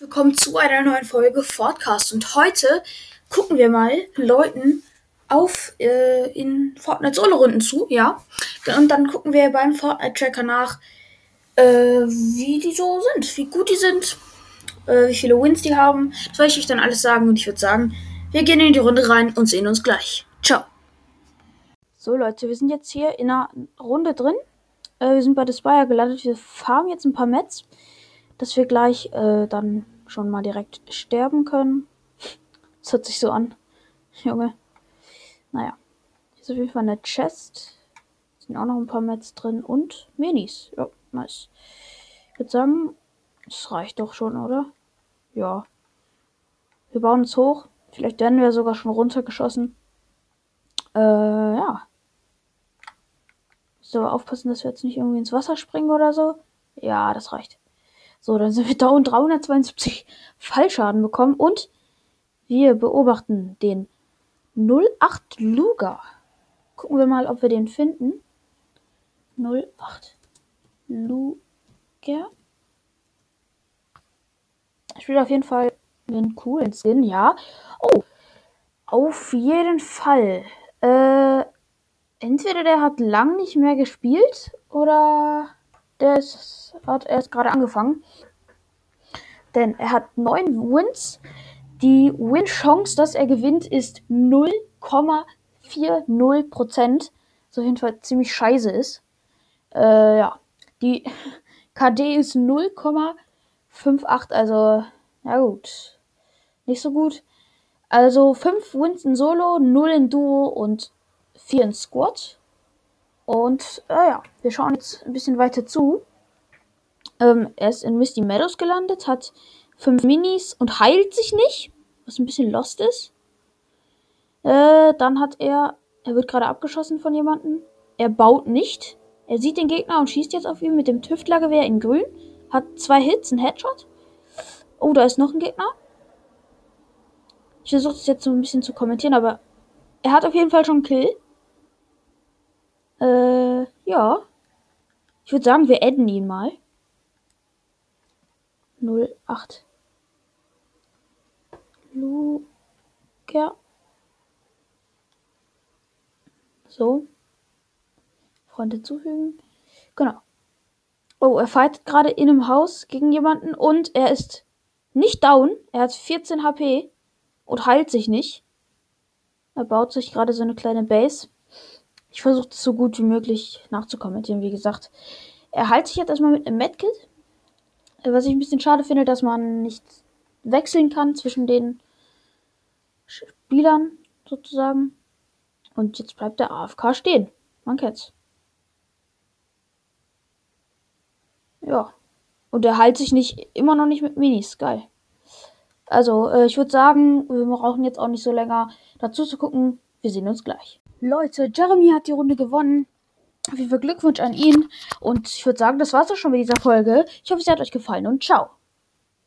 Willkommen zu einer neuen Folge Fortcast und heute gucken wir mal Leuten auf äh, in Fortnite Solo-Runden zu, ja. Und dann gucken wir beim Fortnite-Tracker nach, äh, wie die so sind, wie gut die sind, äh, wie viele Wins die haben. Das werde ich euch dann alles sagen und ich würde sagen, wir gehen in die Runde rein und sehen uns gleich. Ciao. So Leute, wir sind jetzt hier in einer Runde drin. Äh, wir sind bei der Spire gelandet. Wir farmen jetzt ein paar Mets dass wir gleich äh, dann schon mal direkt sterben können. Das hört sich so an, Junge. Naja, hier ist auf jeden Fall eine Chest. Sind auch noch ein paar Mets drin und Minis. Ja, nice. Ich würde sagen, das reicht doch schon, oder? Ja. Wir bauen uns hoch. Vielleicht werden wir sogar schon runtergeschossen. Äh, ja. So, aufpassen, dass wir jetzt nicht irgendwie ins Wasser springen oder so. Ja, das reicht. So, dann sind wir da und 372 Fallschaden bekommen und wir beobachten den 08 Luger. Gucken wir mal, ob wir den finden. 08 Luger. Spielt auf jeden Fall einen coolen Skin, ja. Oh, auf jeden Fall. Äh, entweder der hat lang nicht mehr gespielt oder der ist, hat erst gerade angefangen. Denn er hat neun Wins. Die Win-Chance, dass er gewinnt, ist 0,40%. So jedenfalls ziemlich scheiße ist. Äh, ja. Die KD ist 0,58. Also, ja gut. Nicht so gut. Also 5 Wins in Solo, 0 in Duo und 4 in Squad. Und äh, ja, wir schauen jetzt ein bisschen weiter zu. Ähm, er ist in Misty Meadows gelandet, hat fünf Minis und heilt sich nicht, was ein bisschen lost ist. Äh, dann hat er, er wird gerade abgeschossen von jemandem. Er baut nicht. Er sieht den Gegner und schießt jetzt auf ihn mit dem Tüftlergewehr in grün. Hat zwei Hits, ein Headshot. Oh, da ist noch ein Gegner. Ich versuche es jetzt so ein bisschen zu kommentieren, aber er hat auf jeden Fall schon einen Kill. Äh, ja. Ich würde sagen, wir adden ihn mal. 08. Luger. So. Freunde zufügen. Genau. Oh, er fightet gerade in einem Haus gegen jemanden und er ist nicht down. Er hat 14 HP und heilt sich nicht. Er baut sich gerade so eine kleine Base. Ich versuche es so gut wie möglich nachzukommentieren, wie gesagt. Er heilt sich jetzt erstmal mit einem Medkit. Was ich ein bisschen schade finde, dass man nicht wechseln kann zwischen den Spielern sozusagen. Und jetzt bleibt der AFK stehen. Man kennt's. Ja. Und er heilt sich nicht, immer noch nicht mit Minis. Geil. Also, äh, ich würde sagen, wir brauchen jetzt auch nicht so länger dazu zu gucken. Wir sehen uns gleich. Leute, Jeremy hat die Runde gewonnen. Auf jeden Glückwunsch an ihn. Und ich würde sagen, das war's auch schon mit dieser Folge. Ich hoffe, es hat euch gefallen und ciao.